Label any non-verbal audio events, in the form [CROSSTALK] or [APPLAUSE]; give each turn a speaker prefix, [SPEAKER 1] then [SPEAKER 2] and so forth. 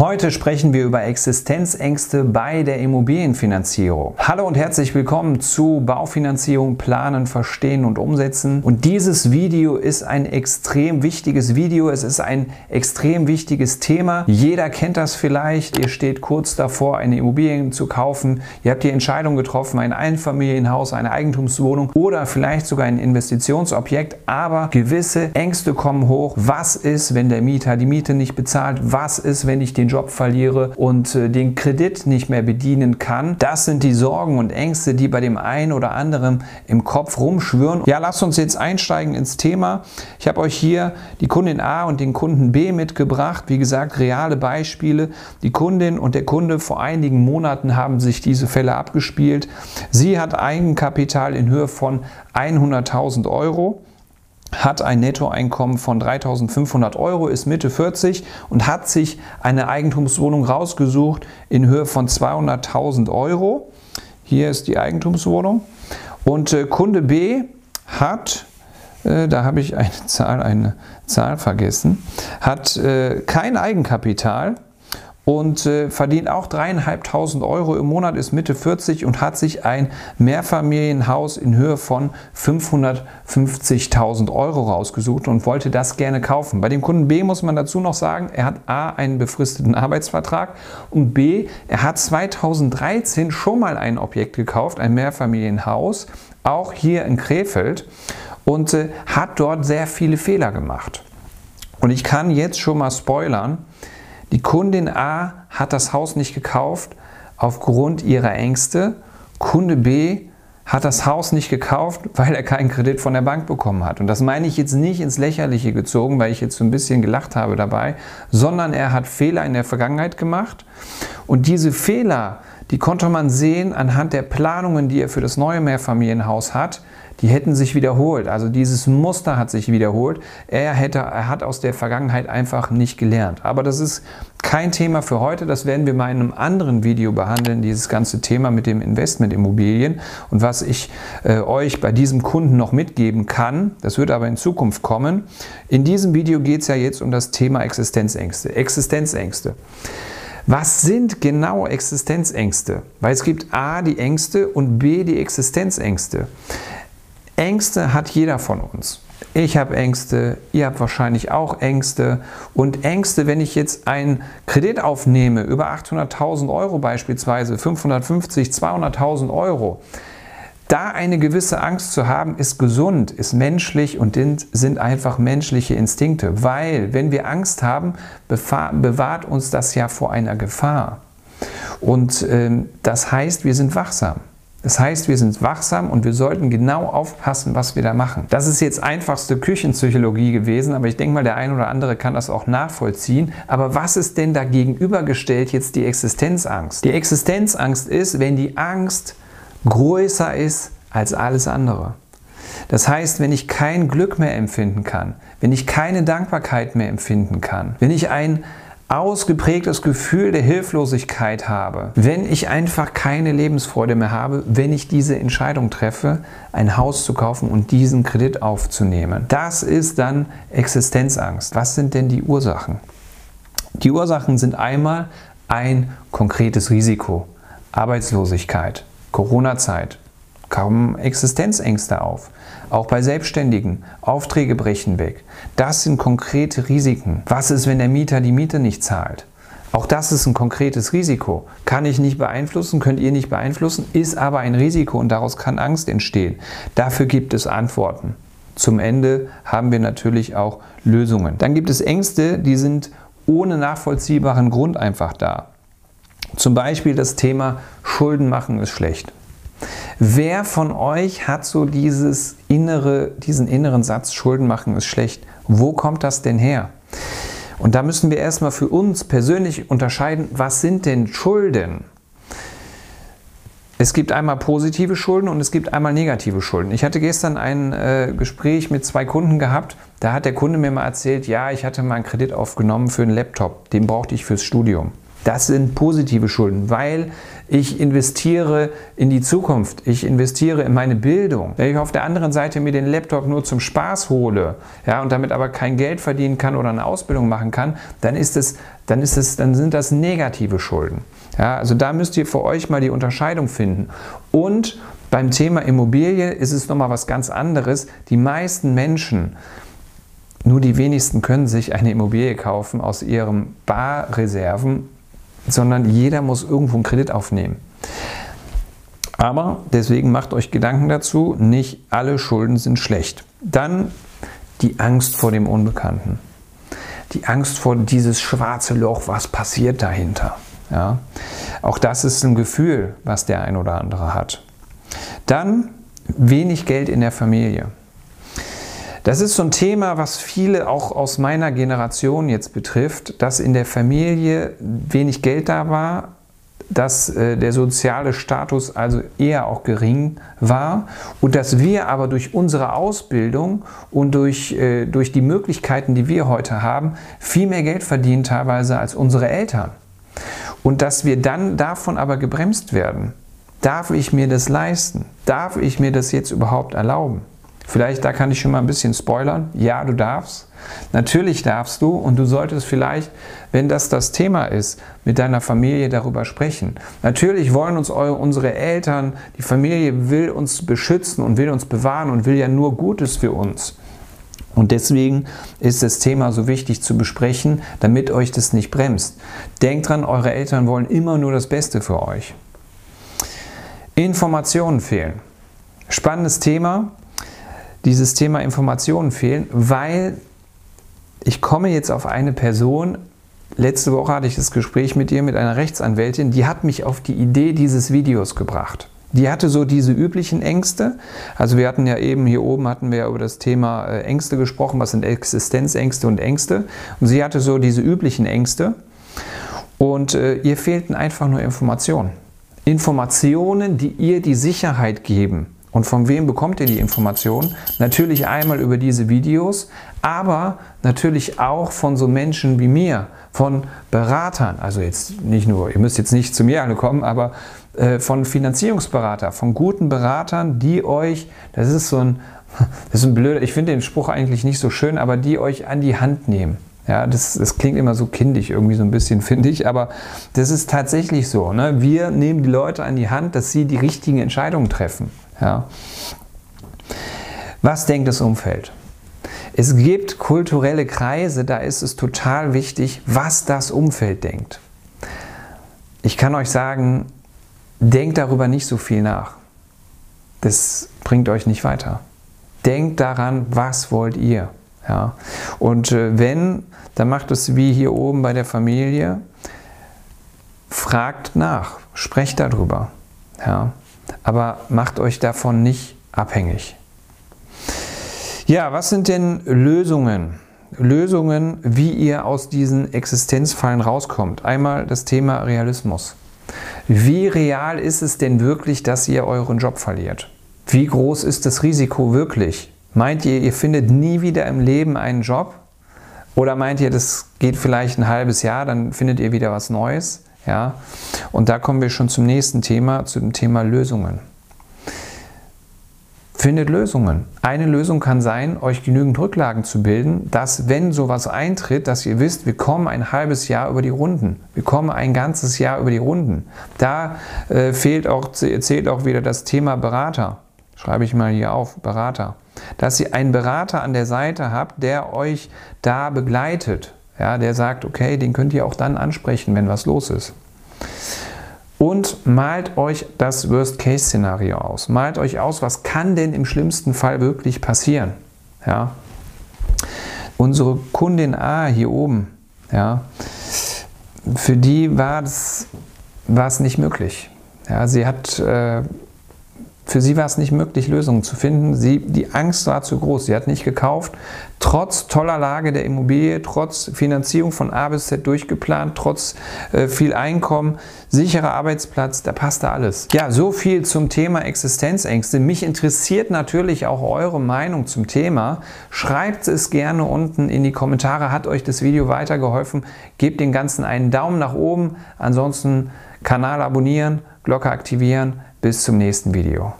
[SPEAKER 1] Heute sprechen wir über Existenzängste bei der Immobilienfinanzierung. Hallo und herzlich willkommen zu Baufinanzierung planen, verstehen und umsetzen. Und dieses Video ist ein extrem wichtiges Video. Es ist ein extrem wichtiges Thema. Jeder kennt das vielleicht. Ihr steht kurz davor, eine Immobilie zu kaufen. Ihr habt die Entscheidung getroffen, ein Einfamilienhaus, eine Eigentumswohnung oder vielleicht sogar ein Investitionsobjekt. Aber gewisse Ängste kommen hoch. Was ist, wenn der Mieter die Miete nicht bezahlt? Was ist, wenn ich den Job verliere und äh, den Kredit nicht mehr bedienen kann. Das sind die Sorgen und Ängste, die bei dem einen oder anderen im Kopf rumschwören. Ja, lasst uns jetzt einsteigen ins Thema. Ich habe euch hier die Kundin A und den Kunden B mitgebracht. Wie gesagt, reale Beispiele. Die Kundin und der Kunde vor einigen Monaten haben sich diese Fälle abgespielt. Sie hat Eigenkapital in Höhe von 100.000 Euro hat ein Nettoeinkommen von 3.500 Euro, ist Mitte 40 und hat sich eine Eigentumswohnung rausgesucht in Höhe von 200.000 Euro. Hier ist die Eigentumswohnung. Und äh, Kunde B hat, äh, da habe ich eine [LAUGHS] Zahl, eine Zahl vergessen, hat äh, kein Eigenkapital und äh, verdient auch dreieinhalbtausend Euro im Monat, ist Mitte 40 und hat sich ein Mehrfamilienhaus in Höhe von 550.000 Euro rausgesucht und wollte das gerne kaufen. Bei dem Kunden B muss man dazu noch sagen, er hat A einen befristeten Arbeitsvertrag und B, er hat 2013 schon mal ein Objekt gekauft, ein Mehrfamilienhaus, auch hier in Krefeld und äh, hat dort sehr viele Fehler gemacht. Und ich kann jetzt schon mal spoilern, die Kundin A hat das Haus nicht gekauft aufgrund ihrer Ängste. Kunde B hat das Haus nicht gekauft, weil er keinen Kredit von der Bank bekommen hat. Und das meine ich jetzt nicht ins Lächerliche gezogen, weil ich jetzt so ein bisschen gelacht habe dabei, sondern er hat Fehler in der Vergangenheit gemacht. Und diese Fehler, die konnte man sehen anhand der Planungen, die er für das neue Mehrfamilienhaus hat die hätten sich wiederholt. Also dieses Muster hat sich wiederholt. Er, hätte, er hat aus der Vergangenheit einfach nicht gelernt. Aber das ist kein Thema für heute. Das werden wir mal in einem anderen Video behandeln, dieses ganze Thema mit dem Investmentimmobilien. Und was ich äh, euch bei diesem Kunden noch mitgeben kann, das wird aber in Zukunft kommen. In diesem Video geht es ja jetzt um das Thema Existenzängste. Existenzängste. Was sind genau Existenzängste? Weil es gibt A die Ängste und B die Existenzängste. Ängste hat jeder von uns. Ich habe Ängste, ihr habt wahrscheinlich auch Ängste. Und Ängste, wenn ich jetzt einen Kredit aufnehme, über 800.000 Euro beispielsweise, 550, 200.000 Euro, da eine gewisse Angst zu haben, ist gesund, ist menschlich und sind einfach menschliche Instinkte. Weil, wenn wir Angst haben, bewahrt uns das ja vor einer Gefahr. Und ähm, das heißt, wir sind wachsam. Das heißt, wir sind wachsam und wir sollten genau aufpassen, was wir da machen. Das ist jetzt einfachste Küchenpsychologie gewesen, aber ich denke mal, der ein oder andere kann das auch nachvollziehen. Aber was ist denn da gegenübergestellt jetzt die Existenzangst? Die Existenzangst ist, wenn die Angst größer ist als alles andere. Das heißt, wenn ich kein Glück mehr empfinden kann, wenn ich keine Dankbarkeit mehr empfinden kann, wenn ich ein ausgeprägtes Gefühl der Hilflosigkeit habe, wenn ich einfach keine Lebensfreude mehr habe, wenn ich diese Entscheidung treffe, ein Haus zu kaufen und diesen Kredit aufzunehmen. Das ist dann Existenzangst. Was sind denn die Ursachen? Die Ursachen sind einmal ein konkretes Risiko, Arbeitslosigkeit, Corona-Zeit, kommen Existenzängste auf. Auch bei Selbstständigen. Aufträge brechen weg. Das sind konkrete Risiken. Was ist, wenn der Mieter die Miete nicht zahlt? Auch das ist ein konkretes Risiko. Kann ich nicht beeinflussen, könnt ihr nicht beeinflussen, ist aber ein Risiko und daraus kann Angst entstehen. Dafür gibt es Antworten. Zum Ende haben wir natürlich auch Lösungen. Dann gibt es Ängste, die sind ohne nachvollziehbaren Grund einfach da. Zum Beispiel das Thema Schulden machen ist schlecht. Wer von euch hat so dieses innere, diesen inneren Satz, Schulden machen ist schlecht? Wo kommt das denn her? Und da müssen wir erstmal für uns persönlich unterscheiden, was sind denn Schulden? Es gibt einmal positive Schulden und es gibt einmal negative Schulden. Ich hatte gestern ein äh, Gespräch mit zwei Kunden gehabt. Da hat der Kunde mir mal erzählt, ja, ich hatte mal einen Kredit aufgenommen für einen Laptop. Den brauchte ich fürs Studium. Das sind positive Schulden, weil ich investiere in die Zukunft, ich investiere in meine Bildung. Wenn ich auf der anderen Seite mir den Laptop nur zum Spaß hole ja, und damit aber kein Geld verdienen kann oder eine Ausbildung machen kann, dann, ist es, dann, ist es, dann sind das negative Schulden. Ja, also da müsst ihr für euch mal die Unterscheidung finden. Und beim Thema Immobilie ist es nochmal was ganz anderes. Die meisten Menschen, nur die wenigsten können sich eine Immobilie kaufen aus ihren Barreserven sondern jeder muss irgendwo einen Kredit aufnehmen. Aber deswegen macht euch Gedanken dazu, nicht alle Schulden sind schlecht. Dann die Angst vor dem Unbekannten. Die Angst vor dieses schwarze Loch, was passiert dahinter. Ja? Auch das ist ein Gefühl, was der ein oder andere hat. Dann wenig Geld in der Familie. Das ist so ein Thema, was viele auch aus meiner Generation jetzt betrifft, dass in der Familie wenig Geld da war, dass äh, der soziale Status also eher auch gering war und dass wir aber durch unsere Ausbildung und durch, äh, durch die Möglichkeiten, die wir heute haben, viel mehr Geld verdienen teilweise als unsere Eltern. Und dass wir dann davon aber gebremst werden. Darf ich mir das leisten? Darf ich mir das jetzt überhaupt erlauben? Vielleicht, da kann ich schon mal ein bisschen spoilern. Ja, du darfst. Natürlich darfst du und du solltest vielleicht, wenn das das Thema ist, mit deiner Familie darüber sprechen. Natürlich wollen uns eure, unsere Eltern, die Familie will uns beschützen und will uns bewahren und will ja nur Gutes für uns. Und deswegen ist das Thema so wichtig zu besprechen, damit euch das nicht bremst. Denkt dran, eure Eltern wollen immer nur das Beste für euch. Informationen fehlen. Spannendes Thema dieses Thema Informationen fehlen, weil ich komme jetzt auf eine Person, letzte Woche hatte ich das Gespräch mit ihr, mit einer Rechtsanwältin, die hat mich auf die Idee dieses Videos gebracht. Die hatte so diese üblichen Ängste. Also wir hatten ja eben hier oben hatten wir über das Thema äh, Ängste gesprochen, was sind Existenzängste und Ängste. Und sie hatte so diese üblichen Ängste. Und äh, ihr fehlten einfach nur Informationen. Informationen, die ihr die Sicherheit geben, und von wem bekommt ihr die Informationen? Natürlich einmal über diese Videos, aber natürlich auch von so Menschen wie mir, von Beratern. Also jetzt nicht nur, ihr müsst jetzt nicht zu mir alle kommen, aber äh, von Finanzierungsberater, von guten Beratern, die euch, das ist so ein, [LAUGHS] das ist ein blöder, ich finde den Spruch eigentlich nicht so schön, aber die euch an die Hand nehmen. Ja, das, das klingt immer so kindisch irgendwie so ein bisschen, [LAUGHS] finde ich, aber das ist tatsächlich so. Ne? Wir nehmen die Leute an die Hand, dass sie die richtigen Entscheidungen treffen. Ja. Was denkt das Umfeld? Es gibt kulturelle Kreise, da ist es total wichtig, was das Umfeld denkt. Ich kann euch sagen, denkt darüber nicht so viel nach. Das bringt euch nicht weiter. Denkt daran, was wollt ihr. Ja. Und äh, wenn, dann macht es wie hier oben bei der Familie. Fragt nach, sprecht darüber. Ja aber macht euch davon nicht abhängig. Ja, was sind denn Lösungen? Lösungen, wie ihr aus diesen Existenzfallen rauskommt. Einmal das Thema Realismus. Wie real ist es denn wirklich, dass ihr euren Job verliert? Wie groß ist das Risiko wirklich? Meint ihr, ihr findet nie wieder im Leben einen Job? Oder meint ihr, das geht vielleicht ein halbes Jahr, dann findet ihr wieder was Neues? Ja? Und da kommen wir schon zum nächsten Thema, zu dem Thema Lösungen. Findet Lösungen. Eine Lösung kann sein, euch genügend Rücklagen zu bilden, dass wenn sowas eintritt, dass ihr wisst, wir kommen ein halbes Jahr über die Runden. Wir kommen ein ganzes Jahr über die Runden. Da äh, fehlt auch, zählt auch wieder das Thema Berater. Schreibe ich mal hier auf, Berater. Dass ihr einen Berater an der Seite habt, der euch da begleitet ja, der sagt, okay, den könnt ihr auch dann ansprechen, wenn was los ist. Und malt euch das Worst-Case-Szenario aus. Malt euch aus, was kann denn im schlimmsten Fall wirklich passieren. Ja. Unsere Kundin A hier oben, ja, für die war es, war es nicht möglich. Ja, sie hat äh, für sie war es nicht möglich, Lösungen zu finden. Sie, die Angst war zu groß. Sie hat nicht gekauft, trotz toller Lage der Immobilie, trotz Finanzierung von A bis Z durchgeplant, trotz äh, viel Einkommen, sicherer Arbeitsplatz, da passte alles. Ja, so viel zum Thema Existenzängste. Mich interessiert natürlich auch eure Meinung zum Thema. Schreibt es gerne unten in die Kommentare. Hat euch das Video weitergeholfen? Gebt den Ganzen einen Daumen nach oben. Ansonsten Kanal abonnieren, Glocke aktivieren. Bis zum nächsten Video.